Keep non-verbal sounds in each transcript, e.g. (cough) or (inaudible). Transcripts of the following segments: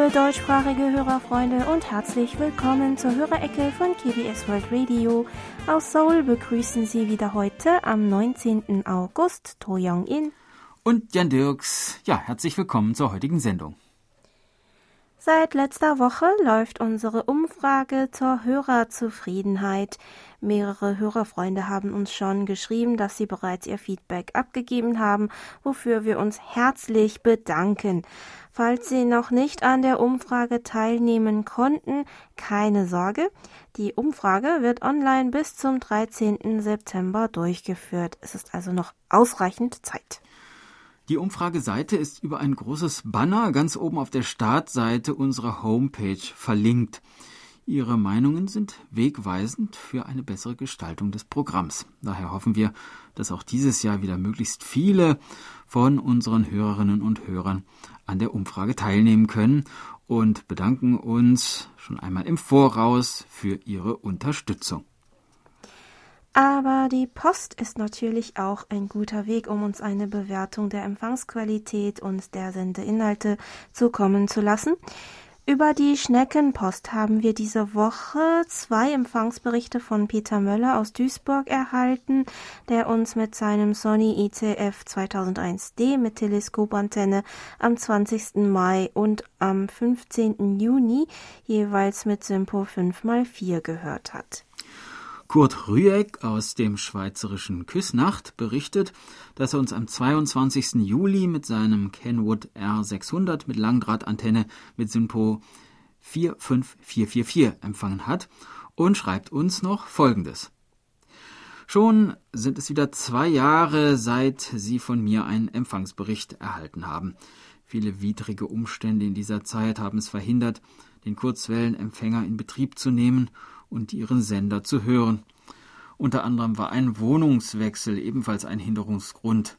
Liebe deutschsprachige Hörerfreunde und herzlich willkommen zur Hörerecke von KBS World Radio. Aus Seoul begrüßen Sie wieder heute am 19. August To Young-in und Jan Dirks. Ja, herzlich willkommen zur heutigen Sendung. Seit letzter Woche läuft unsere Umfrage zur Hörerzufriedenheit. Mehrere Hörerfreunde haben uns schon geschrieben, dass sie bereits ihr Feedback abgegeben haben, wofür wir uns herzlich bedanken. Falls Sie noch nicht an der Umfrage teilnehmen konnten, keine Sorge. Die Umfrage wird online bis zum 13. September durchgeführt. Es ist also noch ausreichend Zeit. Die Umfrageseite ist über ein großes Banner ganz oben auf der Startseite unserer Homepage verlinkt. Ihre Meinungen sind wegweisend für eine bessere Gestaltung des Programms. Daher hoffen wir, dass auch dieses Jahr wieder möglichst viele von unseren Hörerinnen und Hörern an der Umfrage teilnehmen können und bedanken uns schon einmal im Voraus für Ihre Unterstützung. Aber die Post ist natürlich auch ein guter Weg, um uns eine Bewertung der Empfangsqualität und der Sendeinhalte zukommen zu lassen. Über die Schneckenpost haben wir diese Woche zwei Empfangsberichte von Peter Möller aus Duisburg erhalten, der uns mit seinem Sony ICF 2001D mit Teleskopantenne am 20. Mai und am 15. Juni jeweils mit Simpo 5x4 gehört hat. Kurt Rüegg aus dem schweizerischen Küsnacht berichtet, dass er uns am 22. Juli mit seinem Kenwood R600 mit Langdrahtantenne mit Synpo 45444 empfangen hat und schreibt uns noch Folgendes. Schon sind es wieder zwei Jahre, seit Sie von mir einen Empfangsbericht erhalten haben. Viele widrige Umstände in dieser Zeit haben es verhindert, den Kurzwellenempfänger in Betrieb zu nehmen und ihren Sender zu hören. Unter anderem war ein Wohnungswechsel ebenfalls ein Hinderungsgrund.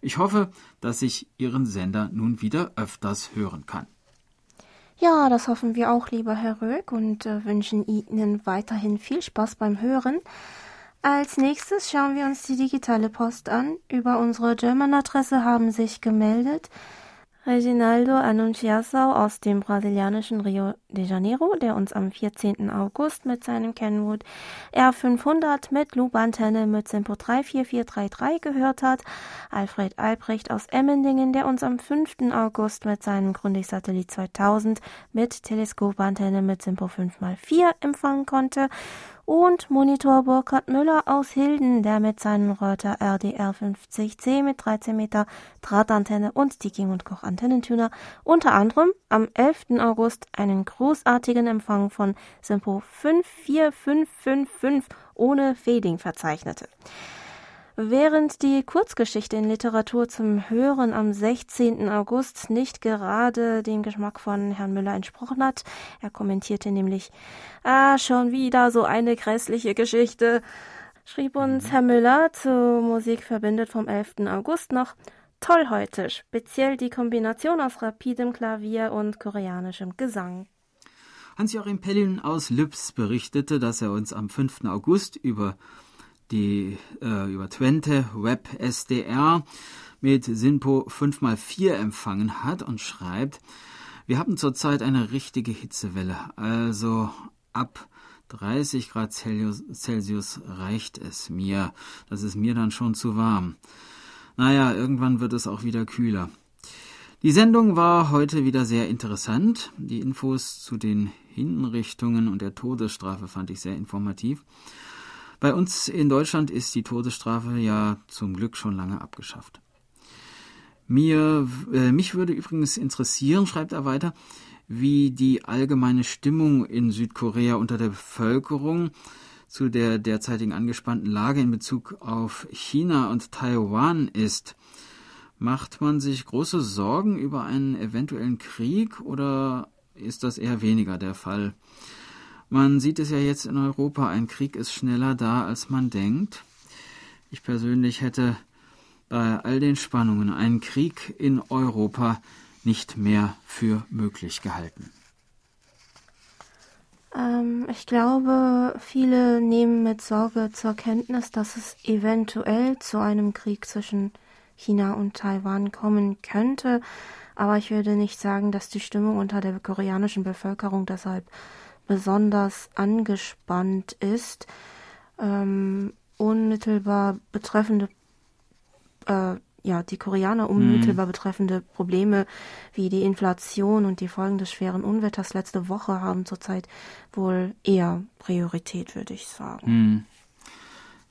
Ich hoffe, dass ich Ihren Sender nun wieder öfters hören kann. Ja, das hoffen wir auch, lieber Herr Röck, und äh, wünschen Ihnen weiterhin viel Spaß beim Hören. Als nächstes schauen wir uns die digitale Post an. Über unsere German-Adresse haben sich gemeldet Reginaldo Annunciação aus dem brasilianischen Rio de Janeiro, der uns am 14. August mit seinem Kenwood R500 mit Loop-Antenne mit Simpo 34433 gehört hat. Alfred Albrecht aus Emmendingen, der uns am 5. August mit seinem Grundig-Satellit 2000 mit Teleskopantenne mit Simpo 5x4 empfangen konnte und Monitor Burkhard Müller aus Hilden, der mit seinem Reuter RDR 50C mit 13 Meter Drahtantenne und Sticking und Koch Antennentuner unter anderem am 11. August einen großartigen Empfang von Simpo 54555 ohne Fading verzeichnete. Während die Kurzgeschichte in Literatur zum Hören am 16. August nicht gerade dem Geschmack von Herrn Müller entsprochen hat, er kommentierte nämlich, ah, schon wieder so eine grässliche Geschichte, schrieb uns mhm. Herr Müller zur Musik verbindet vom 11. August noch, toll heute, speziell die Kombination aus rapidem Klavier und koreanischem Gesang. Hans-Joachim Pellin aus Lübs berichtete, dass er uns am 5. August über die äh, über Twente Web SDR mit Sinpo 5x4 empfangen hat und schreibt, wir haben zurzeit eine richtige Hitzewelle, also ab 30 Grad Celsius reicht es mir. Das ist mir dann schon zu warm. Naja, irgendwann wird es auch wieder kühler. Die Sendung war heute wieder sehr interessant. Die Infos zu den Hinrichtungen und der Todesstrafe fand ich sehr informativ. Bei uns in Deutschland ist die Todesstrafe ja zum Glück schon lange abgeschafft. Mir, äh, mich würde übrigens interessieren, schreibt er weiter, wie die allgemeine Stimmung in Südkorea unter der Bevölkerung zu der derzeitigen angespannten Lage in Bezug auf China und Taiwan ist. Macht man sich große Sorgen über einen eventuellen Krieg oder ist das eher weniger der Fall? Man sieht es ja jetzt in Europa, ein Krieg ist schneller da, als man denkt. Ich persönlich hätte bei all den Spannungen einen Krieg in Europa nicht mehr für möglich gehalten. Ähm, ich glaube, viele nehmen mit Sorge zur Kenntnis, dass es eventuell zu einem Krieg zwischen China und Taiwan kommen könnte. Aber ich würde nicht sagen, dass die Stimmung unter der koreanischen Bevölkerung deshalb besonders angespannt ist. Ähm, unmittelbar betreffende äh, ja, die Koreaner unmittelbar mhm. betreffende Probleme wie die Inflation und die Folgen des schweren Unwetters letzte Woche haben zurzeit wohl eher Priorität, würde ich sagen. Mhm.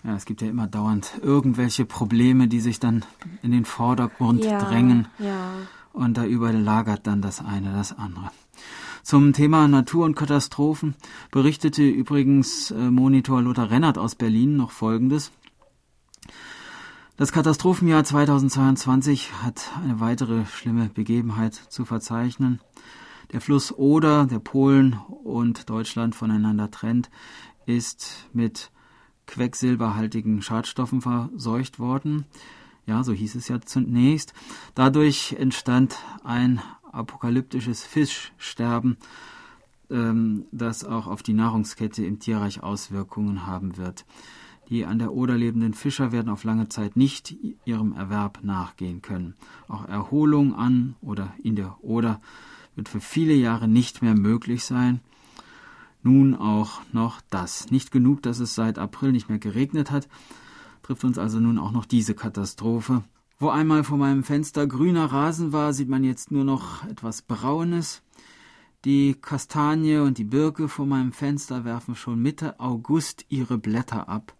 Ja, es gibt ja immer dauernd irgendwelche Probleme, die sich dann in den Vordergrund ja, drängen. Ja. Und da überlagert dann das eine das andere. Zum Thema Natur und Katastrophen berichtete übrigens äh, Monitor Lothar Rennert aus Berlin noch Folgendes. Das Katastrophenjahr 2022 hat eine weitere schlimme Begebenheit zu verzeichnen. Der Fluss Oder, der Polen und Deutschland voneinander trennt, ist mit quecksilberhaltigen Schadstoffen verseucht worden. Ja, so hieß es ja zunächst. Dadurch entstand ein apokalyptisches Fischsterben, ähm, das auch auf die Nahrungskette im Tierreich Auswirkungen haben wird. Die an der Oder lebenden Fischer werden auf lange Zeit nicht ihrem Erwerb nachgehen können. Auch Erholung an oder in der Oder wird für viele Jahre nicht mehr möglich sein. Nun auch noch das. Nicht genug, dass es seit April nicht mehr geregnet hat, trifft uns also nun auch noch diese Katastrophe. Wo einmal vor meinem Fenster grüner Rasen war, sieht man jetzt nur noch etwas Braunes. Die Kastanie und die Birke vor meinem Fenster werfen schon Mitte August ihre Blätter ab.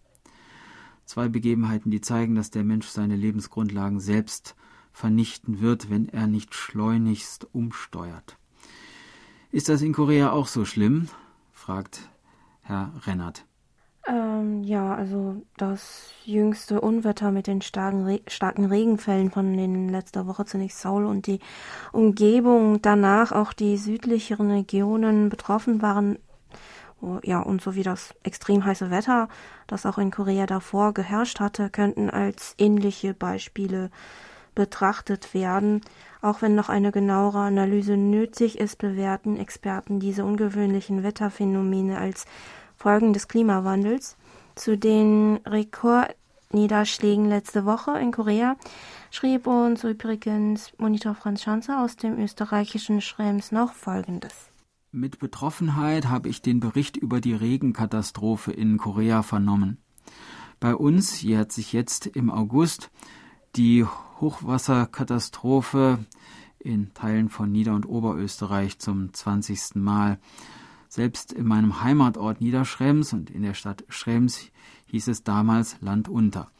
Zwei Begebenheiten, die zeigen, dass der Mensch seine Lebensgrundlagen selbst vernichten wird, wenn er nicht schleunigst umsteuert. Ist das in Korea auch so schlimm? fragt Herr Rennert. Ähm, ja, also das jüngste Unwetter mit den starken, Re starken Regenfällen von den letzter Woche zunächst Seoul und die Umgebung, danach auch die südlicheren Regionen betroffen waren, Oh, ja, und so wie das extrem heiße Wetter, das auch in Korea davor geherrscht hatte, könnten als ähnliche Beispiele betrachtet werden. Auch wenn noch eine genauere Analyse nötig ist, bewerten Experten diese ungewöhnlichen Wetterphänomene als Folgen des Klimawandels. Zu den Rekordniederschlägen letzte Woche in Korea schrieb uns übrigens Monitor Franz Schanzer aus dem österreichischen Schrems noch Folgendes. Mit Betroffenheit habe ich den Bericht über die Regenkatastrophe in Korea vernommen. Bei uns jährt sich jetzt im August die Hochwasserkatastrophe in Teilen von Nieder- und Oberösterreich zum 20. Mal. Selbst in meinem Heimatort Niederschrems und in der Stadt Schrems hieß es damals Land unter.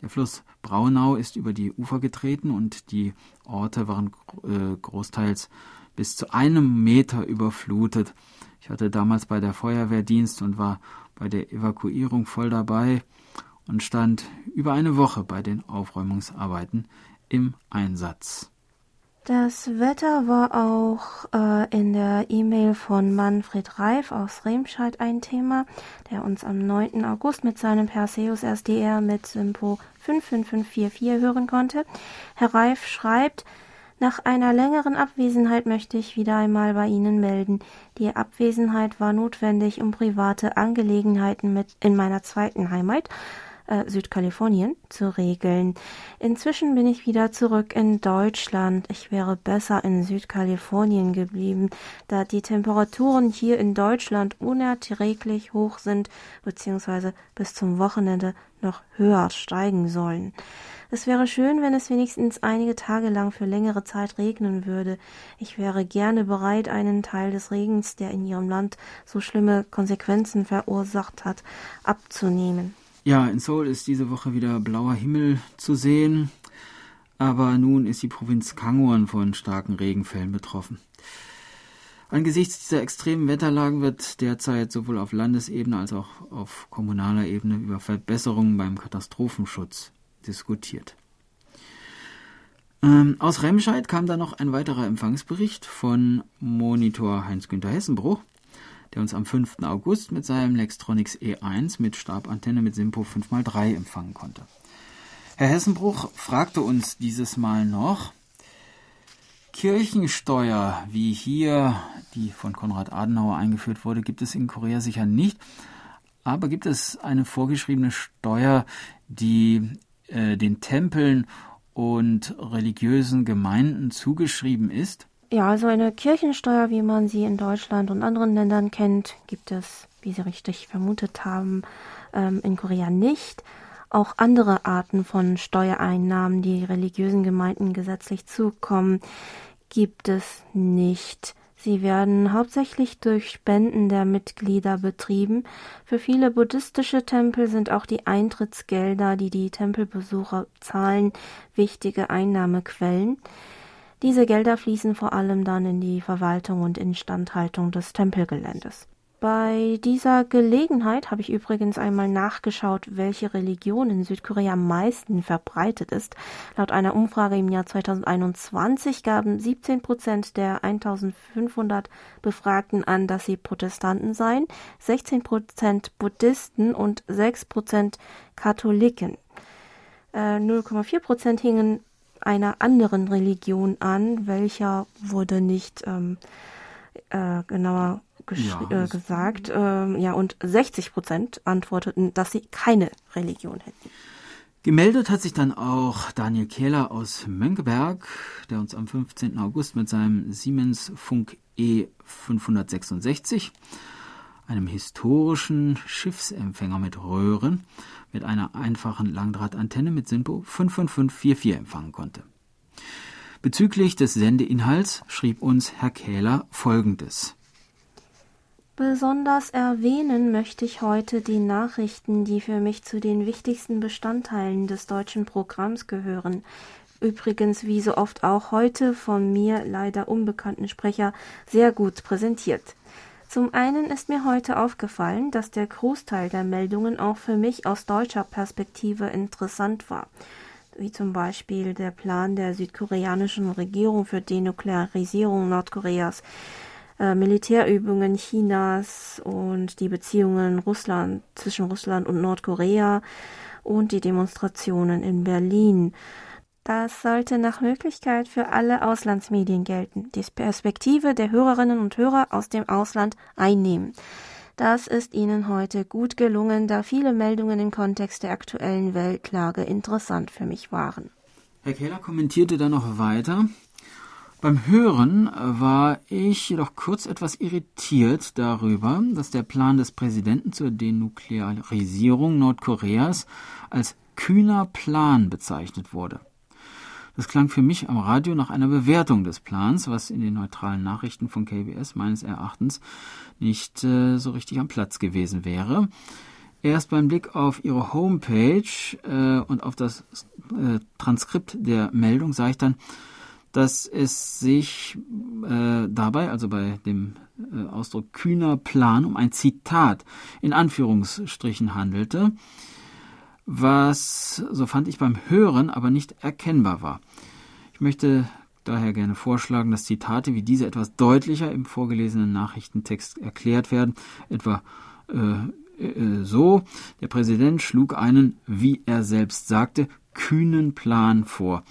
Der Fluss Braunau ist über die Ufer getreten und die Orte waren äh, großteils bis zu einem Meter überflutet. Ich hatte damals bei der Feuerwehrdienst und war bei der Evakuierung voll dabei und stand über eine Woche bei den Aufräumungsarbeiten im Einsatz. Das Wetter war auch äh, in der E-Mail von Manfred Reif aus Remscheid ein Thema, der uns am 9. August mit seinem Perseus SDR mit Simpo 55544 hören konnte. Herr Reif schreibt, nach einer längeren Abwesenheit möchte ich wieder einmal bei Ihnen melden. Die Abwesenheit war notwendig, um private Angelegenheiten mit in meiner zweiten Heimat äh, Südkalifornien zu regeln. Inzwischen bin ich wieder zurück in Deutschland. Ich wäre besser in Südkalifornien geblieben, da die Temperaturen hier in Deutschland unerträglich hoch sind, beziehungsweise bis zum Wochenende noch höher steigen sollen. Es wäre schön, wenn es wenigstens einige Tage lang für längere Zeit regnen würde. Ich wäre gerne bereit, einen Teil des Regens, der in Ihrem Land so schlimme Konsequenzen verursacht hat, abzunehmen. Ja, in Seoul ist diese Woche wieder blauer Himmel zu sehen, aber nun ist die Provinz Kangwon von starken Regenfällen betroffen. Angesichts dieser extremen Wetterlagen wird derzeit sowohl auf Landesebene als auch auf kommunaler Ebene über Verbesserungen beim Katastrophenschutz diskutiert. Ähm, aus Remscheid kam dann noch ein weiterer Empfangsbericht von Monitor Heinz-Günther Hessenbruch der uns am 5. August mit seinem Lextronics E1 mit Stabantenne mit Simpo 5x3 empfangen konnte. Herr Hessenbruch fragte uns dieses Mal noch, Kirchensteuer, wie hier die von Konrad Adenauer eingeführt wurde, gibt es in Korea sicher nicht. Aber gibt es eine vorgeschriebene Steuer, die äh, den Tempeln und religiösen Gemeinden zugeschrieben ist? Ja, also eine Kirchensteuer, wie man sie in Deutschland und anderen Ländern kennt, gibt es, wie Sie richtig vermutet haben, ähm, in Korea nicht. Auch andere Arten von Steuereinnahmen, die religiösen Gemeinden gesetzlich zukommen, gibt es nicht. Sie werden hauptsächlich durch Spenden der Mitglieder betrieben. Für viele buddhistische Tempel sind auch die Eintrittsgelder, die die Tempelbesucher zahlen, wichtige Einnahmequellen. Diese Gelder fließen vor allem dann in die Verwaltung und Instandhaltung des Tempelgeländes. Bei dieser Gelegenheit habe ich übrigens einmal nachgeschaut, welche Religion in Südkorea am meisten verbreitet ist. Laut einer Umfrage im Jahr 2021 gaben 17 Prozent der 1500 Befragten an, dass sie Protestanten seien, 16 Prozent Buddhisten und 6 Prozent Katholiken. 0,4 äh, Prozent hingen einer anderen Religion an, welcher wurde nicht ähm, äh, genauer ja, äh, gesagt. Äh, ja, und 60 Prozent antworteten, dass sie keine Religion hätten. Gemeldet hat sich dann auch Daniel Kehler aus Mönckeberg, der uns am 15. August mit seinem Siemens Funk E566, einem historischen Schiffsempfänger mit Röhren, mit einer einfachen Langdrahtantenne mit SINPO 55544 empfangen konnte. Bezüglich des Sendeinhalts schrieb uns Herr Kähler Folgendes. Besonders erwähnen möchte ich heute die Nachrichten, die für mich zu den wichtigsten Bestandteilen des deutschen Programms gehören. Übrigens, wie so oft auch heute von mir leider unbekannten Sprecher sehr gut präsentiert. Zum einen ist mir heute aufgefallen, dass der Großteil der Meldungen auch für mich aus deutscher Perspektive interessant war wie zum Beispiel der Plan der südkoreanischen Regierung für Denuklearisierung Nordkoreas, äh, Militärübungen Chinas und die Beziehungen Russland zwischen Russland und Nordkorea und die Demonstrationen in Berlin. Das sollte nach Möglichkeit für alle Auslandsmedien gelten, die Perspektive der Hörerinnen und Hörer aus dem Ausland einnehmen. Das ist Ihnen heute gut gelungen, da viele Meldungen im Kontext der aktuellen Weltlage interessant für mich waren. Herr Keller kommentierte dann noch weiter. Beim Hören war ich jedoch kurz etwas irritiert darüber, dass der Plan des Präsidenten zur Denuklearisierung Nordkoreas als kühner Plan bezeichnet wurde. Das klang für mich am Radio nach einer Bewertung des Plans, was in den neutralen Nachrichten von KBS meines Erachtens nicht äh, so richtig am Platz gewesen wäre. Erst beim Blick auf ihre Homepage äh, und auf das äh, Transkript der Meldung sah ich dann, dass es sich äh, dabei, also bei dem äh, Ausdruck kühner Plan, um ein Zitat in Anführungsstrichen handelte was, so fand ich beim Hören, aber nicht erkennbar war. Ich möchte daher gerne vorschlagen, dass Zitate wie diese etwas deutlicher im vorgelesenen Nachrichtentext erklärt werden, etwa äh, äh, so, der Präsident schlug einen, wie er selbst sagte, kühnen Plan vor.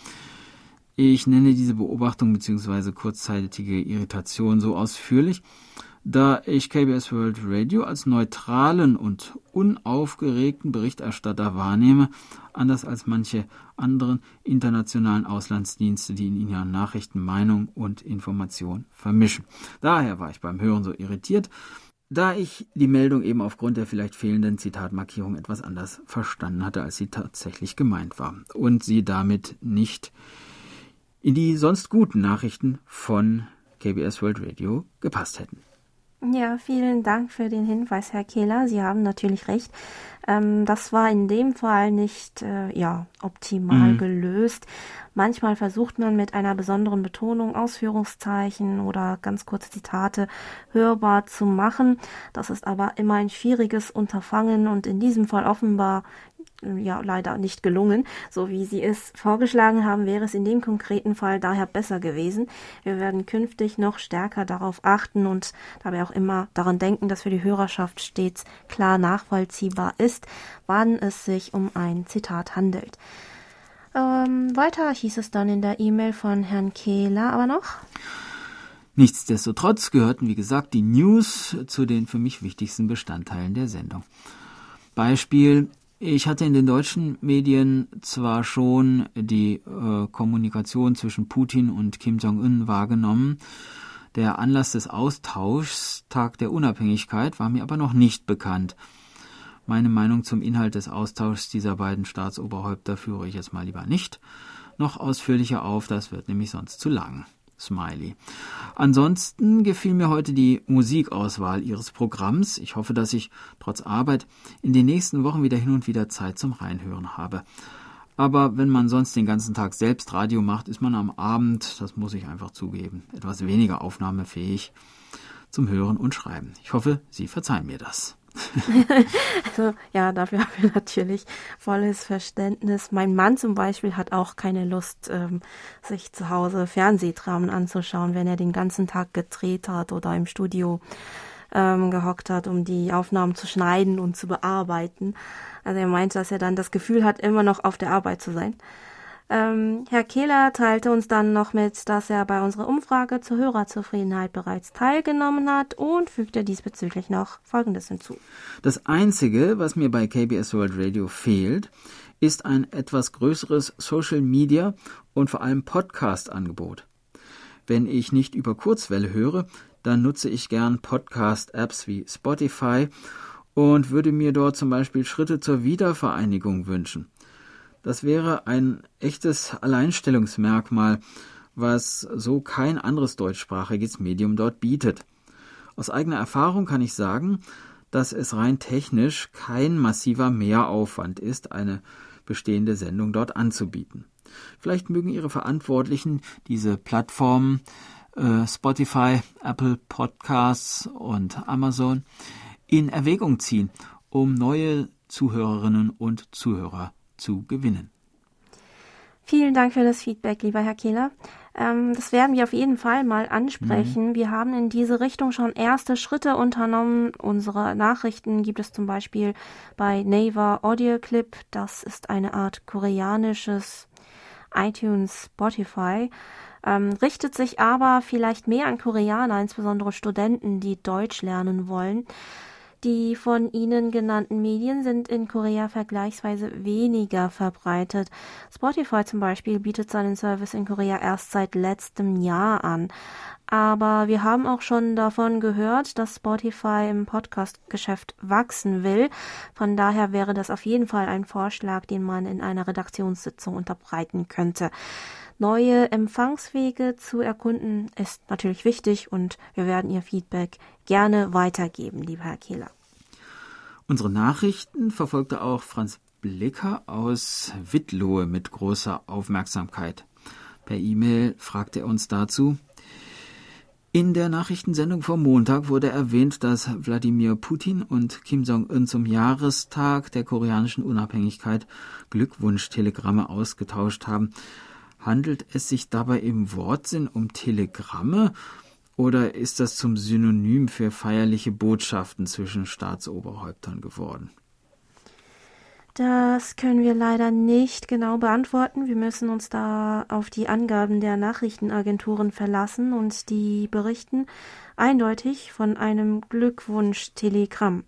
Ich nenne diese Beobachtung bzw. kurzzeitige Irritation so ausführlich, da ich KBS World Radio als neutralen und unaufgeregten Berichterstatter wahrnehme, anders als manche anderen internationalen Auslandsdienste, die in ihren Nachrichten Meinung und Information vermischen. Daher war ich beim Hören so irritiert, da ich die Meldung eben aufgrund der vielleicht fehlenden Zitatmarkierung etwas anders verstanden hatte, als sie tatsächlich gemeint war und sie damit nicht in die sonst guten Nachrichten von KBS World Radio gepasst hätten. Ja, vielen Dank für den Hinweis, Herr Kehler. Sie haben natürlich recht. Ähm, das war in dem Fall nicht äh, ja, optimal mhm. gelöst. Manchmal versucht man mit einer besonderen Betonung Ausführungszeichen oder ganz kurze Zitate hörbar zu machen. Das ist aber immer ein schwieriges Unterfangen und in diesem Fall offenbar ja leider nicht gelungen. So wie Sie es vorgeschlagen haben, wäre es in dem konkreten Fall daher besser gewesen. Wir werden künftig noch stärker darauf achten und dabei auch immer daran denken, dass für die Hörerschaft stets klar nachvollziehbar ist, wann es sich um ein Zitat handelt. Ähm, weiter hieß es dann in der E-Mail von Herrn Kehler aber noch. Nichtsdestotrotz gehörten, wie gesagt, die News zu den für mich wichtigsten Bestandteilen der Sendung. Beispiel Ich hatte in den deutschen Medien zwar schon die äh, Kommunikation zwischen Putin und Kim Jong-un wahrgenommen, der Anlass des Austauschs, Tag der Unabhängigkeit, war mir aber noch nicht bekannt. Meine Meinung zum Inhalt des Austauschs dieser beiden Staatsoberhäupter führe ich jetzt mal lieber nicht noch ausführlicher auf, das wird nämlich sonst zu lang. Smiley. Ansonsten gefiel mir heute die Musikauswahl Ihres Programms. Ich hoffe, dass ich trotz Arbeit in den nächsten Wochen wieder hin und wieder Zeit zum Reinhören habe. Aber wenn man sonst den ganzen Tag selbst Radio macht, ist man am Abend, das muss ich einfach zugeben, etwas weniger aufnahmefähig zum Hören und Schreiben. Ich hoffe, Sie verzeihen mir das. (laughs) also ja, dafür haben wir natürlich volles Verständnis. Mein Mann zum Beispiel hat auch keine Lust, ähm, sich zu Hause Fernsehdramen anzuschauen, wenn er den ganzen Tag gedreht hat oder im Studio ähm, gehockt hat, um die Aufnahmen zu schneiden und zu bearbeiten. Also er meinte, dass er dann das Gefühl hat, immer noch auf der Arbeit zu sein. Ähm, Herr Kehler teilte uns dann noch mit, dass er bei unserer Umfrage zur Hörerzufriedenheit bereits teilgenommen hat und fügte diesbezüglich noch Folgendes hinzu. Das Einzige, was mir bei KBS World Radio fehlt, ist ein etwas größeres Social Media und vor allem Podcast-Angebot. Wenn ich nicht über Kurzwelle höre, dann nutze ich gern Podcast-Apps wie Spotify und würde mir dort zum Beispiel Schritte zur Wiedervereinigung wünschen. Das wäre ein echtes Alleinstellungsmerkmal, was so kein anderes deutschsprachiges Medium dort bietet. Aus eigener Erfahrung kann ich sagen, dass es rein technisch kein massiver Mehraufwand ist, eine bestehende Sendung dort anzubieten. Vielleicht mögen Ihre Verantwortlichen diese Plattformen äh, Spotify, Apple Podcasts und Amazon in Erwägung ziehen, um neue Zuhörerinnen und Zuhörer zu gewinnen. Vielen Dank für das Feedback, lieber Herr Kehler. Ähm, das werden wir auf jeden Fall mal ansprechen. Mhm. Wir haben in diese Richtung schon erste Schritte unternommen. Unsere Nachrichten gibt es zum Beispiel bei Naver Audio Clip. Das ist eine Art koreanisches iTunes Spotify. Ähm, richtet sich aber vielleicht mehr an Koreaner, insbesondere Studenten, die Deutsch lernen wollen. Die von Ihnen genannten Medien sind in Korea vergleichsweise weniger verbreitet. Spotify zum Beispiel bietet seinen Service in Korea erst seit letztem Jahr an. Aber wir haben auch schon davon gehört, dass Spotify im Podcast-Geschäft wachsen will. Von daher wäre das auf jeden Fall ein Vorschlag, den man in einer Redaktionssitzung unterbreiten könnte. Neue Empfangswege zu erkunden ist natürlich wichtig und wir werden Ihr Feedback gerne weitergeben, lieber Herr Kehler. Unsere Nachrichten verfolgte auch Franz Blicker aus Wittlohe mit großer Aufmerksamkeit. Per E-Mail fragte er uns dazu, in der Nachrichtensendung vom Montag wurde erwähnt, dass Wladimir Putin und Kim Jong-un zum Jahrestag der koreanischen Unabhängigkeit Glückwunschtelegramme ausgetauscht haben. Handelt es sich dabei im Wortsinn um Telegramme oder ist das zum Synonym für feierliche Botschaften zwischen Staatsoberhäuptern geworden? Das können wir leider nicht genau beantworten. Wir müssen uns da auf die Angaben der Nachrichtenagenturen verlassen und die berichten eindeutig von einem Glückwunsch-Telegramm.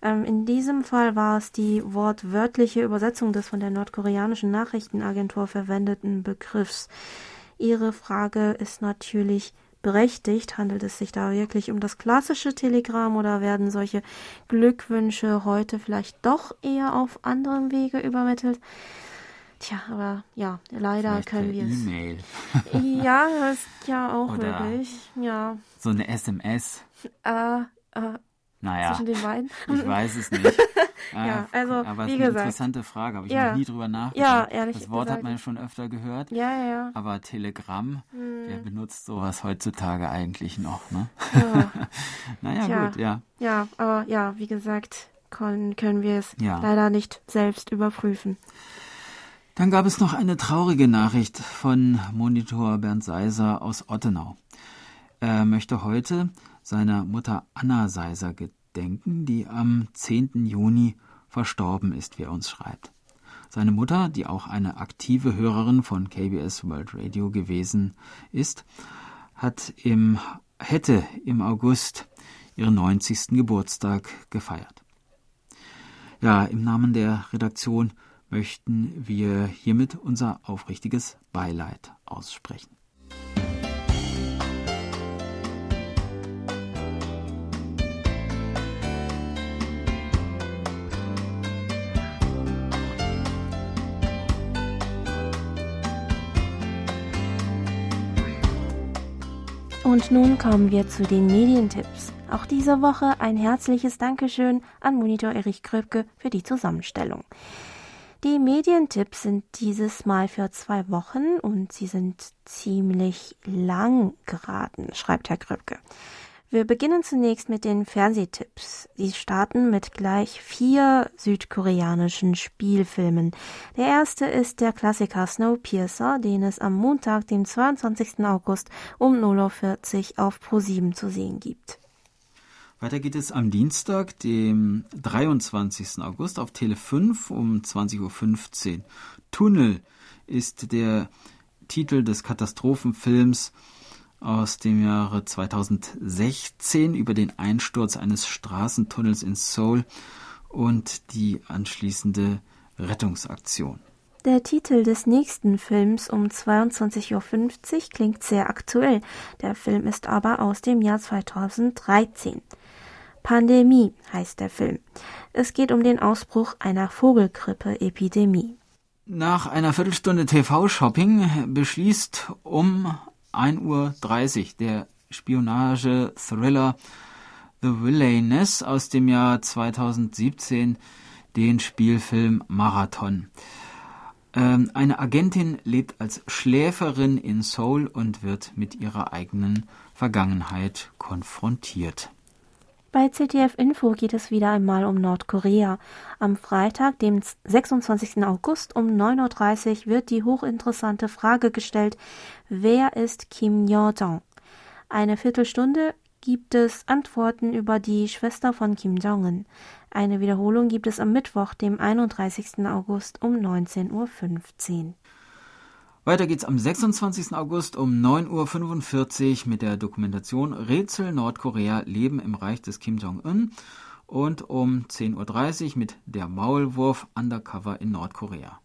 Ähm, in diesem Fall war es die wortwörtliche Übersetzung des von der nordkoreanischen Nachrichtenagentur verwendeten Begriffs. Ihre Frage ist natürlich berechtigt. Handelt es sich da wirklich um das klassische Telegramm oder werden solche Glückwünsche heute vielleicht doch eher auf anderem Wege übermittelt? Tja, aber ja, leider vielleicht können wir es. E-Mail. (laughs) ja, (laughs) das ist ja auch oder möglich. Ja. So eine SMS. Äh, äh, naja, zwischen den beiden? (laughs) Ich weiß es nicht. (laughs) ja, also, aber wie es ist gesagt. eine interessante Frage, habe ich ja. noch nie drüber nachgedacht. Ja, ehrlich Das Wort gesagt. hat man ja schon öfter gehört. Ja, ja. Aber Telegramm, Hm. wer benutzt sowas heutzutage eigentlich noch, ne? Ja. (laughs) naja, Tja. gut, ja. Ja, aber ja, wie gesagt, können, können wir es Ja. leider nicht selbst überprüfen. Dann gab es noch eine traurige Nachricht von Monitor Bernd Seiser aus Ottenau. Er möchte heute seiner Mutter Anna Seiser gedenken, die am 10. Juni verstorben ist, wie er uns schreibt. Seine Mutter, die auch eine aktive Hörerin von KBS World Radio gewesen ist, hat im, hätte im August ihren 90. Geburtstag gefeiert. Ja, im Namen der Redaktion möchten wir hiermit unser aufrichtiges Beileid aussprechen. Und nun kommen wir zu den Medientipps. Auch diese Woche ein herzliches Dankeschön an Monitor Erich Kröpke für die Zusammenstellung. Die Medientipps sind dieses Mal für zwei Wochen und sie sind ziemlich lang geraten, schreibt Herr Kröpke. Wir beginnen zunächst mit den Fernsehtipps. Sie starten mit gleich vier südkoreanischen Spielfilmen. Der erste ist der Klassiker Snowpiercer, den es am Montag, dem 22. August um 0.40 Uhr auf Pro7 zu sehen gibt. Weiter geht es am Dienstag, dem 23. August auf Tele 5 um 20.15 Uhr. Tunnel ist der Titel des Katastrophenfilms aus dem Jahre 2016 über den Einsturz eines Straßentunnels in Seoul und die anschließende Rettungsaktion. Der Titel des nächsten Films um 22.50 Uhr klingt sehr aktuell. Der Film ist aber aus dem Jahr 2013. Pandemie heißt der Film. Es geht um den Ausbruch einer Vogelgrippe-Epidemie. Nach einer Viertelstunde TV-Shopping beschließt um 1.30 Uhr der Spionage-Thriller The Villainess aus dem Jahr 2017 den Spielfilm Marathon. Ähm, eine Agentin lebt als Schläferin in Seoul und wird mit ihrer eigenen Vergangenheit konfrontiert. Bei ZDF Info geht es wieder einmal um Nordkorea. Am Freitag, dem 26. August um 9.30 Uhr wird die hochinteressante Frage gestellt, wer ist Kim Yo-jong? Eine Viertelstunde gibt es Antworten über die Schwester von Kim Jong-un. Eine Wiederholung gibt es am Mittwoch, dem 31. August um 19.15 Uhr. Weiter geht's am 26. August um 9.45 Uhr mit der Dokumentation Rätsel Nordkorea Leben im Reich des Kim Jong-un und um 10.30 Uhr mit Der Maulwurf Undercover in Nordkorea.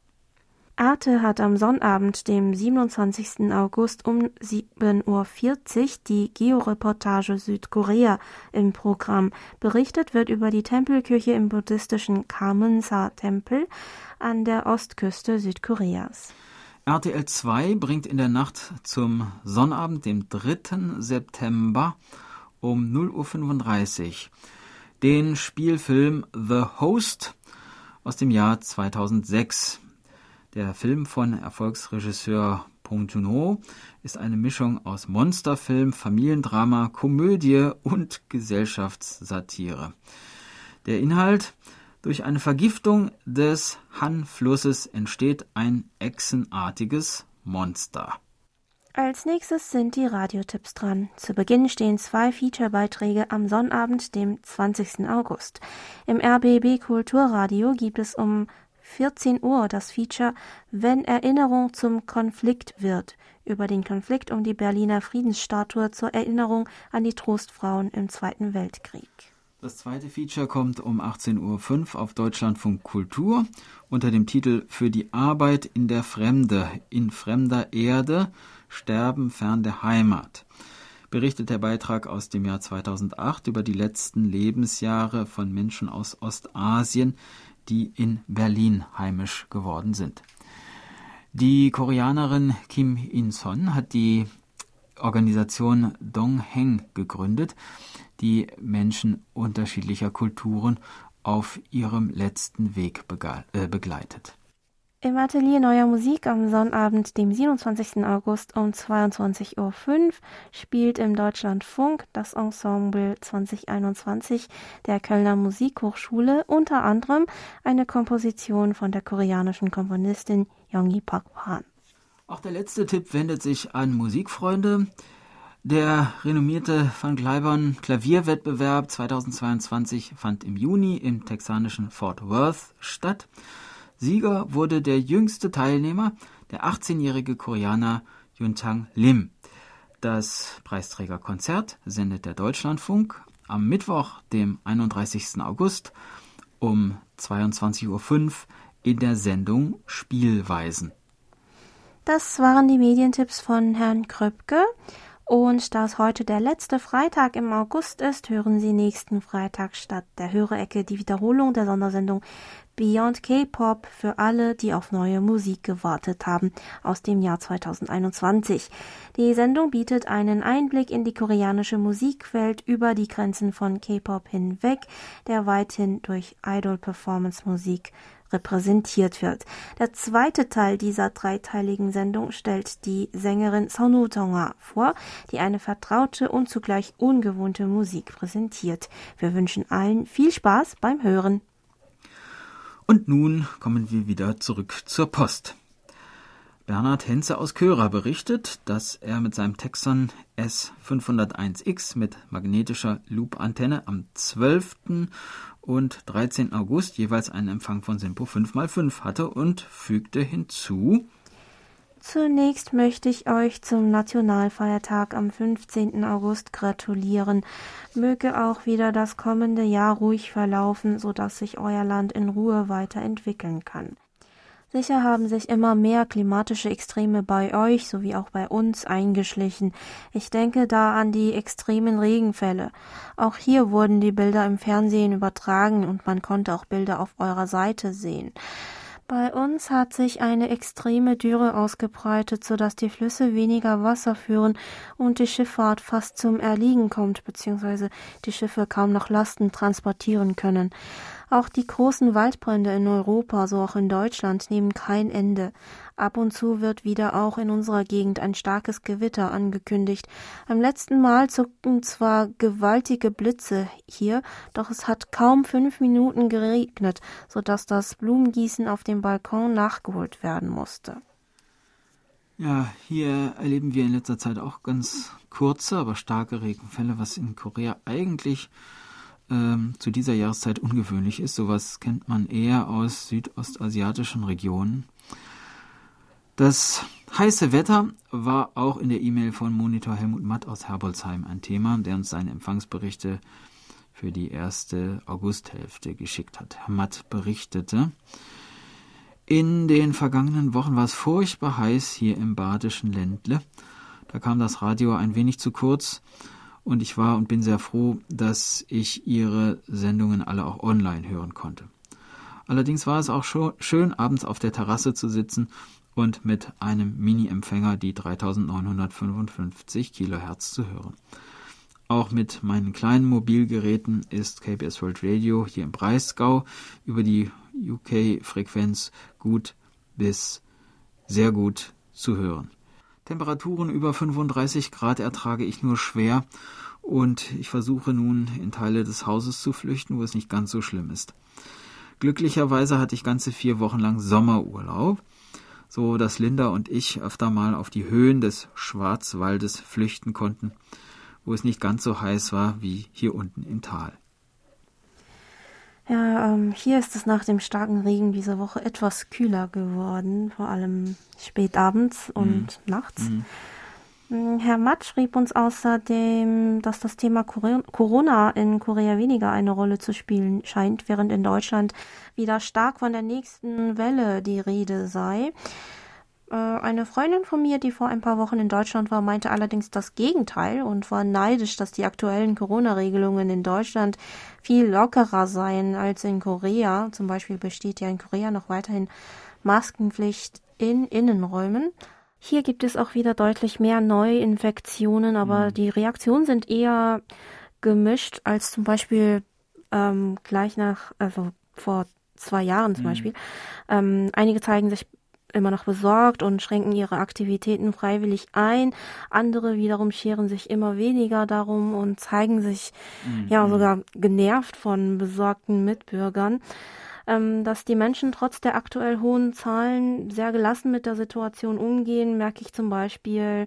Arte hat am Sonnabend, dem 27. August um 7.40 Uhr die Georeportage Südkorea im Programm. Berichtet wird über die Tempelkirche im buddhistischen Kamensa-Tempel an der Ostküste Südkoreas. RTL 2 bringt in der Nacht zum Sonnabend, dem 3. September um 0.35 Uhr den Spielfilm The Host aus dem Jahr 2006. Der Film von Erfolgsregisseur Pong Joon-ho ist eine Mischung aus Monsterfilm, Familiendrama, Komödie und Gesellschaftssatire. Der Inhalt durch eine Vergiftung des Han-Flusses entsteht ein echsenartiges Monster. Als nächstes sind die Radiotipps dran. Zu Beginn stehen zwei Featurebeiträge am Sonnabend, dem 20. August. Im RBB Kulturradio gibt es um 14 Uhr das Feature Wenn Erinnerung zum Konflikt wird über den Konflikt um die Berliner Friedensstatue zur Erinnerung an die Trostfrauen im Zweiten Weltkrieg. Das zweite Feature kommt um 18.05 Uhr auf Deutschlandfunk Kultur unter dem Titel Für die Arbeit in der Fremde, in fremder Erde, Sterben fern der Heimat. Berichtet der Beitrag aus dem Jahr 2008 über die letzten Lebensjahre von Menschen aus Ostasien, die in Berlin heimisch geworden sind. Die Koreanerin Kim In-son hat die Organisation Dongheng gegründet, die Menschen unterschiedlicher Kulturen auf ihrem letzten Weg äh, begleitet. Im Atelier Neuer Musik am Sonnabend, dem 27. August um 22.05 Uhr, spielt im Deutschlandfunk das Ensemble 2021 der Kölner Musikhochschule unter anderem eine Komposition von der koreanischen Komponistin Yongi Park Han. Auch der letzte Tipp wendet sich an Musikfreunde. Der renommierte Van Cliburn Klavierwettbewerb 2022 fand im Juni im texanischen Fort Worth statt. Sieger wurde der jüngste Teilnehmer, der 18-jährige Koreaner Yuntang Lim. Das Preisträgerkonzert sendet der Deutschlandfunk am Mittwoch, dem 31. August um 22.05 Uhr in der Sendung Spielweisen. Das waren die Medientipps von Herrn Kröpke. Und da es heute der letzte Freitag im August ist, hören Sie nächsten Freitag statt der Hörerecke die Wiederholung der Sondersendung Beyond K-Pop für alle, die auf neue Musik gewartet haben, aus dem Jahr 2021. Die Sendung bietet einen Einblick in die koreanische Musikwelt über die Grenzen von K-Pop hinweg, der weithin durch Idol-Performance-Musik repräsentiert wird. Der zweite Teil dieser dreiteiligen Sendung stellt die Sängerin Sonu Tonga vor, die eine vertraute und zugleich ungewohnte Musik präsentiert. Wir wünschen allen viel Spaß beim Hören. Und nun kommen wir wieder zurück zur Post. Bernhard Henze aus Köra berichtet, dass er mit seinem Texon S501X mit magnetischer Loop-Antenne am 12 und 13. August jeweils einen Empfang von Simpo 5x5 hatte und fügte hinzu, Zunächst möchte ich euch zum Nationalfeiertag am 15. August gratulieren. Möge auch wieder das kommende Jahr ruhig verlaufen, so dass sich euer Land in Ruhe weiterentwickeln kann. Sicher haben sich immer mehr klimatische Extreme bei euch sowie auch bei uns eingeschlichen. Ich denke da an die extremen Regenfälle. Auch hier wurden die Bilder im Fernsehen übertragen und man konnte auch Bilder auf eurer Seite sehen. Bei uns hat sich eine extreme Dürre ausgebreitet, so dass die Flüsse weniger Wasser führen und die Schifffahrt fast zum Erliegen kommt, beziehungsweise die Schiffe kaum noch Lasten transportieren können. Auch die großen Waldbrände in Europa, so auch in Deutschland, nehmen kein Ende. Ab und zu wird wieder auch in unserer Gegend ein starkes Gewitter angekündigt. Beim letzten Mal zuckten zwar gewaltige Blitze hier, doch es hat kaum fünf Minuten geregnet, so dass das Blumengießen auf dem Balkon nachgeholt werden musste. Ja, hier erleben wir in letzter Zeit auch ganz kurze, aber starke Regenfälle, was in Korea eigentlich ähm, zu dieser Jahreszeit ungewöhnlich ist. Sowas kennt man eher aus südostasiatischen Regionen. Das heiße Wetter war auch in der E-Mail von Monitor Helmut Matt aus Herbolzheim ein Thema, der uns seine Empfangsberichte für die erste Augusthälfte geschickt hat. Herr Matt berichtete, in den vergangenen Wochen war es furchtbar heiß hier im badischen Ländle. Da kam das Radio ein wenig zu kurz und ich war und bin sehr froh, dass ich Ihre Sendungen alle auch online hören konnte. Allerdings war es auch schön, abends auf der Terrasse zu sitzen und mit einem Mini-Empfänger die 3955 Kilohertz zu hören. Auch mit meinen kleinen Mobilgeräten ist KBS World Radio hier im Breisgau über die UK-Frequenz gut bis sehr gut zu hören. Temperaturen über 35 Grad ertrage ich nur schwer und ich versuche nun in Teile des Hauses zu flüchten, wo es nicht ganz so schlimm ist. Glücklicherweise hatte ich ganze vier Wochen lang Sommerurlaub, so dass Linda und ich öfter mal auf die Höhen des Schwarzwaldes flüchten konnten, wo es nicht ganz so heiß war wie hier unten im Tal. Ja, ähm, hier ist es nach dem starken Regen diese Woche etwas kühler geworden, vor allem spät abends und mhm. nachts. Mhm. Mm, Herr Matt schrieb uns außerdem, dass das Thema Corona in Korea weniger eine Rolle zu spielen scheint, während in Deutschland wieder stark von der nächsten Welle die Rede sei. Äh, eine Freundin von mir, die vor ein paar Wochen in Deutschland war, meinte allerdings das Gegenteil und war neidisch, dass die aktuellen Corona-Regelungen in Deutschland viel lockerer seien als in Korea. Zum Beispiel besteht ja in Korea noch weiterhin Maskenpflicht in Innenräumen. Hier gibt es auch wieder deutlich mehr Neuinfektionen, aber mhm. die Reaktionen sind eher gemischt als zum Beispiel ähm, gleich nach, also vor zwei Jahren zum mhm. Beispiel. Ähm, einige zeigen sich immer noch besorgt und schränken ihre Aktivitäten freiwillig ein. Andere wiederum scheren sich immer weniger darum und zeigen sich mhm. ja sogar genervt von besorgten Mitbürgern. Ähm, dass die Menschen trotz der aktuell hohen Zahlen sehr gelassen mit der Situation umgehen, merke ich zum Beispiel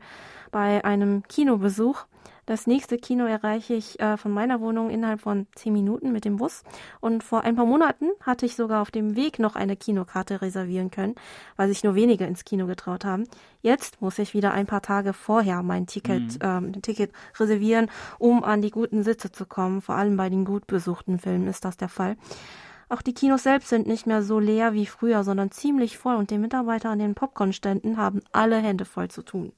bei einem Kinobesuch. Das nächste Kino erreiche ich äh, von meiner Wohnung innerhalb von zehn Minuten mit dem Bus. Und vor ein paar Monaten hatte ich sogar auf dem Weg noch eine Kinokarte reservieren können, weil sich nur wenige ins Kino getraut haben. Jetzt muss ich wieder ein paar Tage vorher mein Ticket, mhm. ähm, Ticket reservieren, um an die guten Sitze zu kommen. Vor allem bei den gut besuchten Filmen ist das der Fall. Auch die Kinos selbst sind nicht mehr so leer wie früher, sondern ziemlich voll und die Mitarbeiter an den Popcornständen haben alle Hände voll zu tun.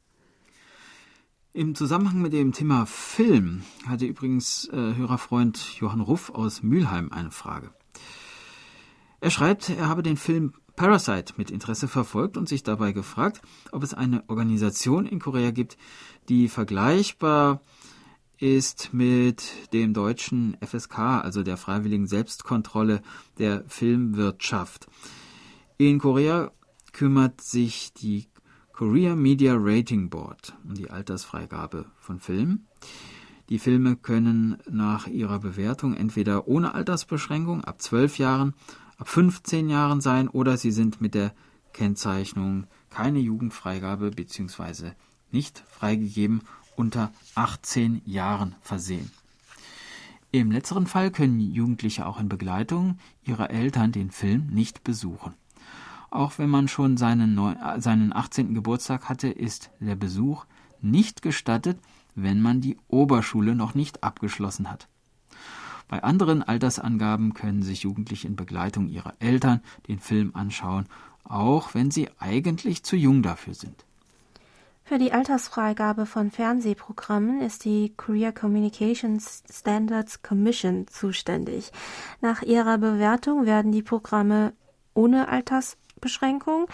Im Zusammenhang mit dem Thema Film hatte übrigens äh, Hörerfreund Johann Ruff aus Mülheim eine Frage. Er schreibt, er habe den Film Parasite mit Interesse verfolgt und sich dabei gefragt, ob es eine Organisation in Korea gibt, die vergleichbar ist mit dem deutschen FSK, also der freiwilligen Selbstkontrolle der Filmwirtschaft. In Korea kümmert sich die Korea Media Rating Board um die Altersfreigabe von Filmen. Die Filme können nach ihrer Bewertung entweder ohne Altersbeschränkung ab 12 Jahren, ab 15 Jahren sein oder sie sind mit der Kennzeichnung keine Jugendfreigabe bzw. nicht freigegeben unter 18 Jahren versehen. Im letzteren Fall können Jugendliche auch in Begleitung ihrer Eltern den Film nicht besuchen. Auch wenn man schon seinen, seinen 18. Geburtstag hatte, ist der Besuch nicht gestattet, wenn man die Oberschule noch nicht abgeschlossen hat. Bei anderen Altersangaben können sich Jugendliche in Begleitung ihrer Eltern den Film anschauen, auch wenn sie eigentlich zu jung dafür sind. Für die Altersfreigabe von Fernsehprogrammen ist die Korea Communications Standards Commission zuständig. Nach ihrer Bewertung werden die Programme ohne Altersbeschränkung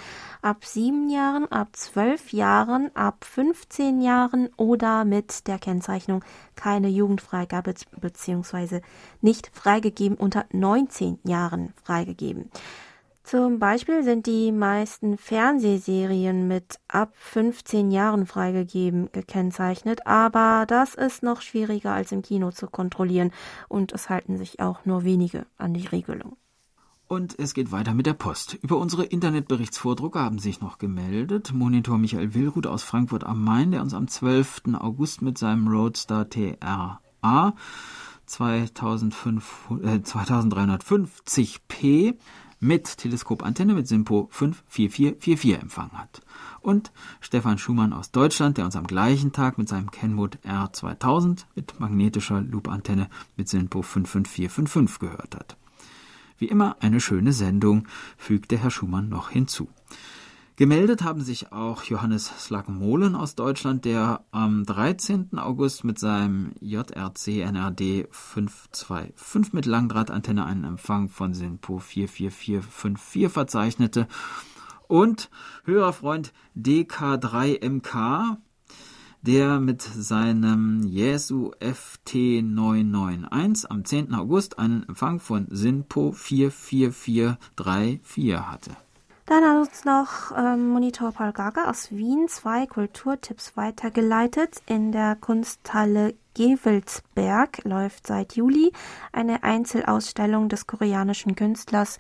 ab sieben Jahren, ab zwölf Jahren, ab 15 Jahren oder mit der Kennzeichnung keine Jugendfreigabe bzw. nicht freigegeben unter 19 Jahren freigegeben. Zum Beispiel sind die meisten Fernsehserien mit ab 15 Jahren freigegeben gekennzeichnet, aber das ist noch schwieriger als im Kino zu kontrollieren und es halten sich auch nur wenige an die Regelung. Und es geht weiter mit der Post. Über unsere Internetberichtsvordrucke haben sich noch gemeldet Monitor Michael Willruth aus Frankfurt am Main, der uns am 12. August mit seinem Roadster TRA 2350p mit Teleskopantenne mit Simpo 54444 empfangen hat. Und Stefan Schumann aus Deutschland, der uns am gleichen Tag mit seinem Kenwood R2000 mit magnetischer Loopantenne mit Simpo 55455 gehört hat. Wie immer eine schöne Sendung, fügte Herr Schumann noch hinzu. Gemeldet haben sich auch Johannes Slagmolen aus Deutschland, der am 13. August mit seinem JRC NRD 525 mit Langdrahtantenne einen Empfang von SINPO 44454 verzeichnete und Hörerfreund DK3MK, der mit seinem Jesu FT991 am 10. August einen Empfang von SINPO 44434 hatte. Dann hat uns noch ähm, Monitor Paul Gaga aus Wien zwei Kulturtipps weitergeleitet. In der Kunsthalle Gevelsberg läuft seit Juli eine Einzelausstellung des koreanischen Künstlers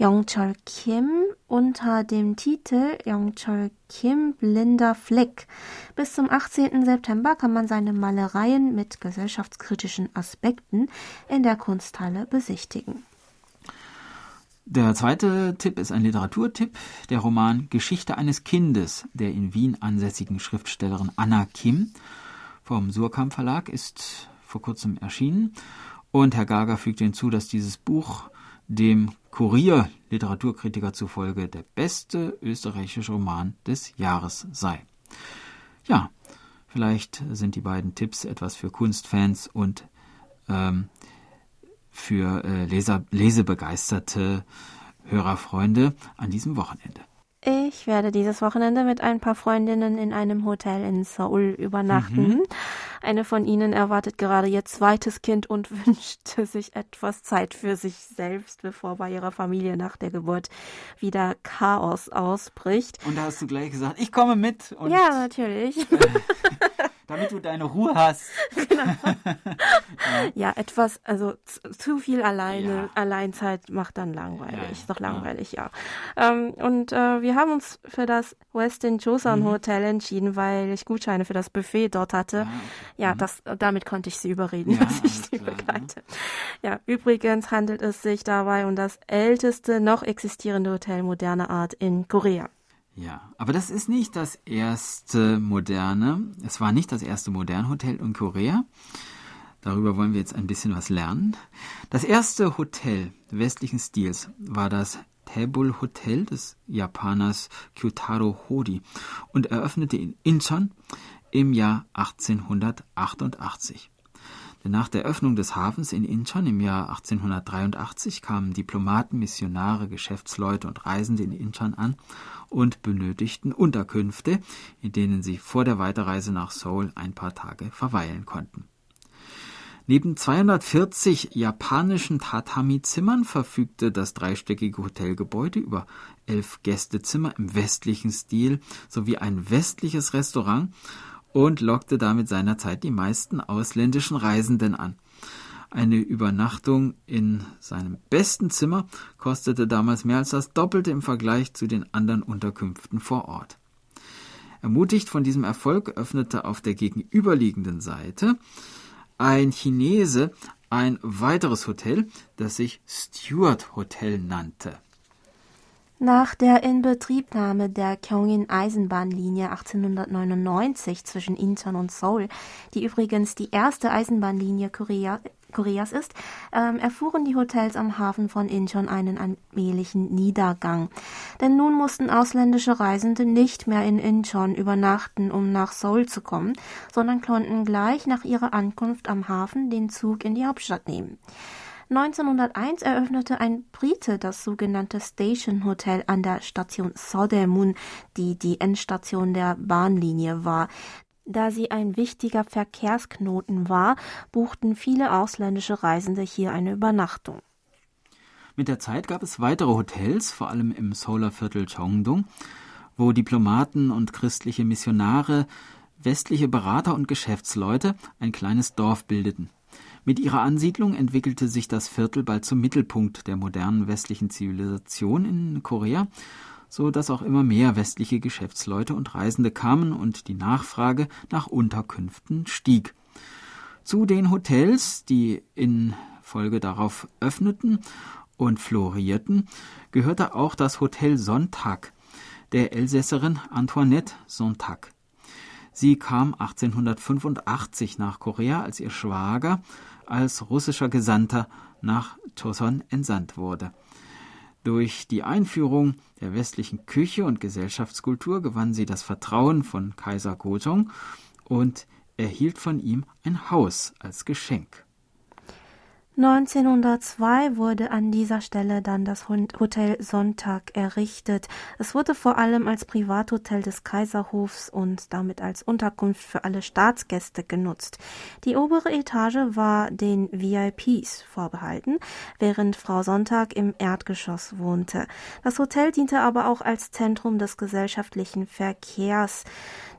Yongchol Kim unter dem Titel Yongchol Kim Blinder Fleck. Bis zum 18. September kann man seine Malereien mit gesellschaftskritischen Aspekten in der Kunsthalle besichtigen. Der zweite Tipp ist ein Literaturtipp, der Roman Geschichte eines Kindes der in Wien ansässigen Schriftstellerin Anna Kim vom Surkamp Verlag ist vor kurzem erschienen. Und Herr Gager fügt hinzu, dass dieses Buch dem Kurier Literaturkritiker zufolge der beste österreichische Roman des Jahres sei. Ja, vielleicht sind die beiden Tipps etwas für Kunstfans und ähm, für äh, Leser, lesebegeisterte Hörerfreunde an diesem Wochenende. Ich werde dieses Wochenende mit ein paar Freundinnen in einem Hotel in Seoul übernachten. Mhm. Eine von ihnen erwartet gerade ihr zweites Kind und (laughs) wünschte sich etwas Zeit für sich selbst, bevor bei ihrer Familie nach der Geburt wieder Chaos ausbricht. Und da hast du gleich gesagt, ich komme mit. ja, natürlich. (laughs) (laughs) damit du deine Ruhe hast. (laughs) Genau. ja. ja. etwas, also zu viel alleine, ja. Alleinzeit macht dann langweilig. Ja, ist doch langweilig, ja. Ähm, und äh, wir haben uns für das Westin Joseon mhm. Hotel entschieden, weil ich Gutscheine für das Buffet dort hatte. Ja, mhm. das, damit konnte ich sie überreden, (laughs) dass ich sie klar, begleite. Ja, übrigens handelt es sich dabei um das älteste noch existierende Hotel moderner Art in Korea. Ja, aber das ist nicht das erste moderne, es war nicht das erste moderne Hotel in Korea. Darüber wollen wir jetzt ein bisschen was lernen. Das erste Hotel westlichen Stils war das Taebul Hotel des Japaners Kyutaro Hodi und eröffnete in Incheon im Jahr 1888. Denn nach der Öffnung des Hafens in Incheon im Jahr 1883 kamen Diplomaten, Missionare, Geschäftsleute und Reisende in Incheon an und benötigten Unterkünfte, in denen sie vor der Weiterreise nach Seoul ein paar Tage verweilen konnten. Neben 240 japanischen Tatami-Zimmern verfügte das dreistöckige Hotelgebäude über elf Gästezimmer im westlichen Stil sowie ein westliches Restaurant und lockte damit seinerzeit die meisten ausländischen Reisenden an. Eine Übernachtung in seinem besten Zimmer kostete damals mehr als das Doppelte im Vergleich zu den anderen Unterkünften vor Ort. Ermutigt von diesem Erfolg öffnete auf der gegenüberliegenden Seite ein Chinese ein weiteres Hotel, das sich Stuart Hotel nannte. Nach der Inbetriebnahme der Kyongin Eisenbahnlinie 1899 zwischen Incheon und Seoul, die übrigens die erste Eisenbahnlinie Korea, Koreas ist, ähm, erfuhren die Hotels am Hafen von Incheon einen allmählichen Niedergang. Denn nun mussten ausländische Reisende nicht mehr in Incheon übernachten, um nach Seoul zu kommen, sondern konnten gleich nach ihrer Ankunft am Hafen den Zug in die Hauptstadt nehmen. 1901 eröffnete ein Brite das sogenannte Station Hotel an der Station Sodemun, die die Endstation der Bahnlinie war. Da sie ein wichtiger Verkehrsknoten war, buchten viele ausländische Reisende hier eine Übernachtung. Mit der Zeit gab es weitere Hotels, vor allem im Solarviertel Cheongdong, wo Diplomaten und christliche Missionare, westliche Berater und Geschäftsleute ein kleines Dorf bildeten. Mit ihrer Ansiedlung entwickelte sich das Viertel bald zum Mittelpunkt der modernen westlichen Zivilisation in Korea, so dass auch immer mehr westliche Geschäftsleute und Reisende kamen und die Nachfrage nach Unterkünften stieg. Zu den Hotels, die in Folge darauf öffneten und florierten, gehörte auch das Hotel Sonntag der Elsässerin Antoinette Sonntag. Sie kam 1885 nach Korea, als ihr Schwager als russischer Gesandter nach Choson entsandt wurde. Durch die Einführung der westlichen Küche und Gesellschaftskultur gewann sie das Vertrauen von Kaiser Gojong und erhielt von ihm ein Haus als Geschenk. 1902 wurde an dieser Stelle dann das Hotel Sonntag errichtet. Es wurde vor allem als Privathotel des Kaiserhofs und damit als Unterkunft für alle Staatsgäste genutzt. Die obere Etage war den VIPs vorbehalten, während Frau Sonntag im Erdgeschoss wohnte. Das Hotel diente aber auch als Zentrum des gesellschaftlichen Verkehrs.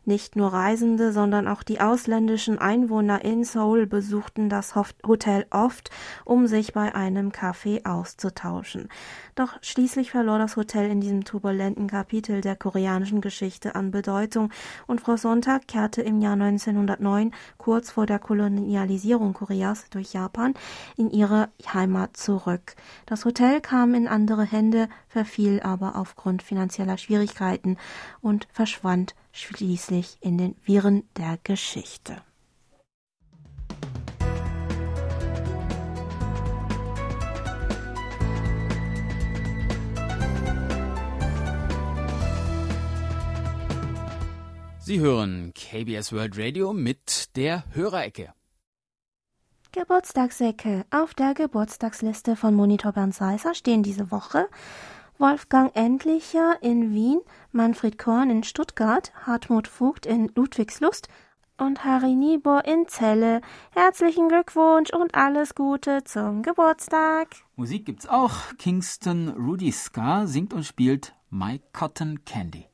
Nicht nur Reisende, sondern auch die ausländischen Einwohner in Seoul besuchten das Hotel oft, um sich bei einem Kaffee auszutauschen. Doch schließlich verlor das Hotel in diesem turbulenten Kapitel der koreanischen Geschichte an Bedeutung und Frau Sonntag kehrte im Jahr 1909, kurz vor der Kolonialisierung Koreas durch Japan, in ihre Heimat zurück. Das Hotel kam in andere Hände, verfiel aber aufgrund finanzieller Schwierigkeiten und verschwand schließlich in den Wirren der Geschichte. Sie hören KBS World Radio mit der Hörerecke. Geburtstagsecke. Auf der Geburtstagsliste von Monitor Bernd Seisser stehen diese Woche Wolfgang Endlicher in Wien, Manfred Korn in Stuttgart, Hartmut Vogt in Ludwigslust und Harry Niebuhr in Celle. Herzlichen Glückwunsch und alles Gute zum Geburtstag. Musik gibt's auch. Kingston Rudy Ska singt und spielt My Cotton Candy.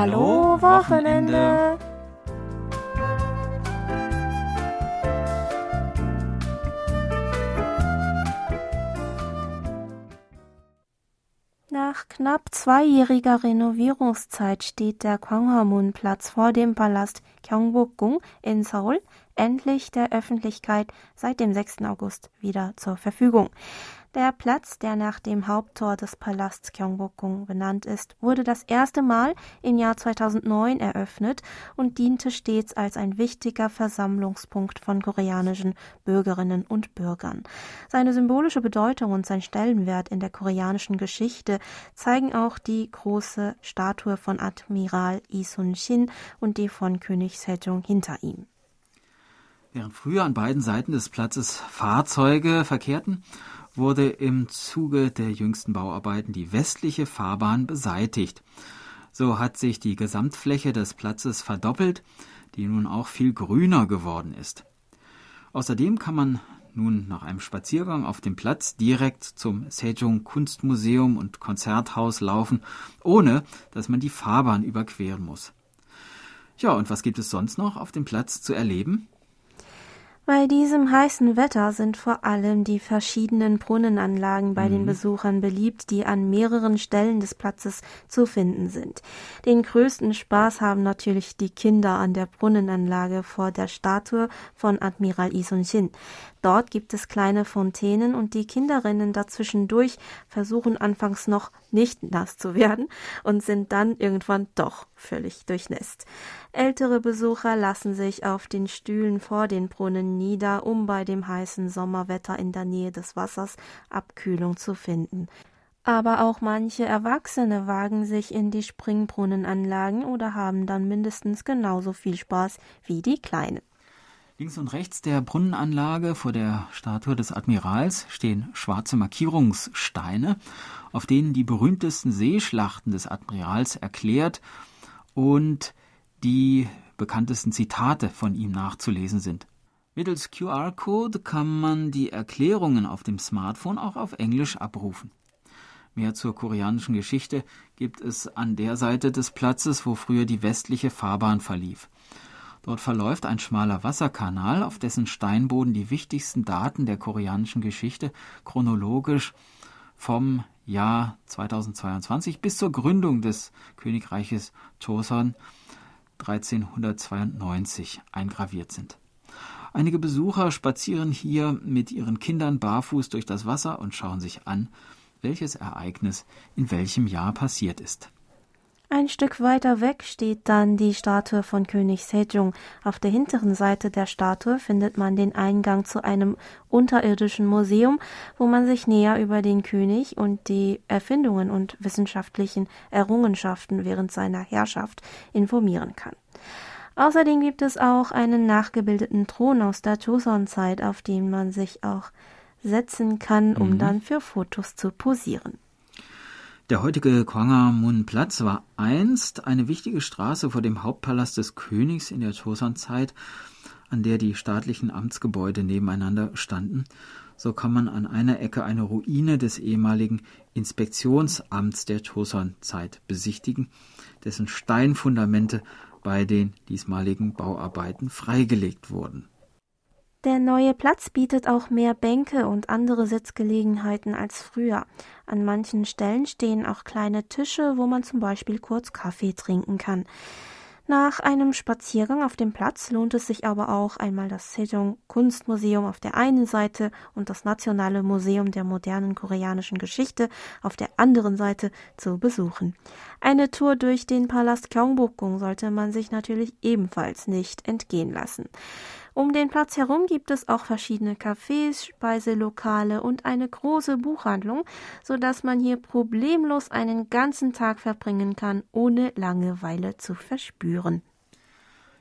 Hallo Wochenende. Nach knapp zweijähriger Renovierungszeit steht der Gwanghwamun-Platz vor dem Palast Gyeongbokgung in Seoul endlich der Öffentlichkeit seit dem 6. August wieder zur Verfügung. Der Platz, der nach dem Haupttor des Palasts Gyeongbokgung benannt ist, wurde das erste Mal im Jahr 2009 eröffnet und diente stets als ein wichtiger Versammlungspunkt von koreanischen Bürgerinnen und Bürgern. Seine symbolische Bedeutung und sein Stellenwert in der koreanischen Geschichte zeigen auch die große Statue von Admiral Lee Sun-shin und die von König Sejong hinter ihm. Während früher an beiden Seiten des Platzes Fahrzeuge verkehrten, wurde im Zuge der jüngsten Bauarbeiten die westliche Fahrbahn beseitigt. So hat sich die Gesamtfläche des Platzes verdoppelt, die nun auch viel grüner geworden ist. Außerdem kann man nun nach einem Spaziergang auf dem Platz direkt zum Sejong Kunstmuseum und Konzerthaus laufen, ohne dass man die Fahrbahn überqueren muss. Ja, und was gibt es sonst noch auf dem Platz zu erleben? Bei diesem heißen Wetter sind vor allem die verschiedenen Brunnenanlagen bei mhm. den Besuchern beliebt, die an mehreren Stellen des Platzes zu finden sind. Den größten Spaß haben natürlich die Kinder an der Brunnenanlage vor der Statue von Admiral Lee Sun-shin. Dort gibt es kleine Fontänen und die Kinderinnen dazwischendurch versuchen anfangs noch nicht nass zu werden und sind dann irgendwann doch völlig durchnässt. Ältere Besucher lassen sich auf den Stühlen vor den Brunnen nieder, um bei dem heißen Sommerwetter in der Nähe des Wassers Abkühlung zu finden. Aber auch manche Erwachsene wagen sich in die Springbrunnenanlagen oder haben dann mindestens genauso viel Spaß wie die Kleinen. Links und rechts der Brunnenanlage vor der Statue des Admirals stehen schwarze Markierungssteine, auf denen die berühmtesten Seeschlachten des Admirals erklärt und die bekanntesten Zitate von ihm nachzulesen sind. Mittels QR-Code kann man die Erklärungen auf dem Smartphone auch auf Englisch abrufen. Mehr zur koreanischen Geschichte gibt es an der Seite des Platzes, wo früher die westliche Fahrbahn verlief. Dort verläuft ein schmaler Wasserkanal, auf dessen Steinboden die wichtigsten Daten der koreanischen Geschichte chronologisch vom Jahr 2022 bis zur Gründung des Königreiches Joseon 1392 eingraviert sind. Einige Besucher spazieren hier mit ihren Kindern barfuß durch das Wasser und schauen sich an, welches Ereignis in welchem Jahr passiert ist. Ein Stück weiter weg steht dann die Statue von König Sejong. Auf der hinteren Seite der Statue findet man den Eingang zu einem unterirdischen Museum, wo man sich näher über den König und die Erfindungen und wissenschaftlichen Errungenschaften während seiner Herrschaft informieren kann. Außerdem gibt es auch einen nachgebildeten Thron aus der Joseon-Zeit, auf den man sich auch setzen kann, um mhm. dann für Fotos zu posieren. Der heutige Gwanghwamun-Platz war einst eine wichtige Straße vor dem Hauptpalast des Königs in der Joseon-Zeit, an der die staatlichen Amtsgebäude nebeneinander standen. So kann man an einer Ecke eine Ruine des ehemaligen Inspektionsamts der Joseon-Zeit besichtigen, dessen Steinfundamente bei den diesmaligen Bauarbeiten freigelegt wurden. Der neue Platz bietet auch mehr Bänke und andere Sitzgelegenheiten als früher. An manchen Stellen stehen auch kleine Tische, wo man zum Beispiel kurz Kaffee trinken kann. Nach einem Spaziergang auf dem Platz lohnt es sich aber auch einmal das Sejong Kunstmuseum auf der einen Seite und das Nationale Museum der modernen koreanischen Geschichte auf der anderen Seite zu besuchen. Eine Tour durch den Palast Gyeongbokgung sollte man sich natürlich ebenfalls nicht entgehen lassen. Um den Platz herum gibt es auch verschiedene Cafés, Speiselokale und eine große Buchhandlung, so dass man hier problemlos einen ganzen Tag verbringen kann, ohne Langeweile zu verspüren.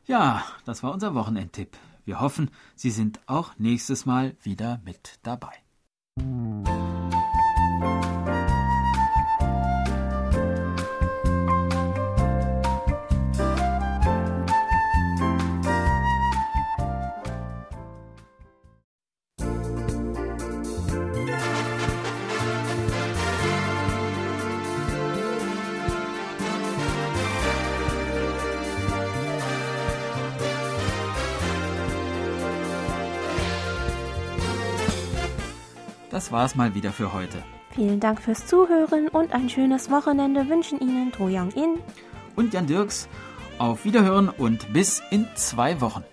Ja, das war unser Wochenendtipp. Wir hoffen, Sie sind auch nächstes Mal wieder mit dabei. Das war's mal wieder für heute. Vielen Dank fürs Zuhören und ein schönes Wochenende wünschen Ihnen To Young In und Jan Dirks. Auf Wiederhören und bis in zwei Wochen.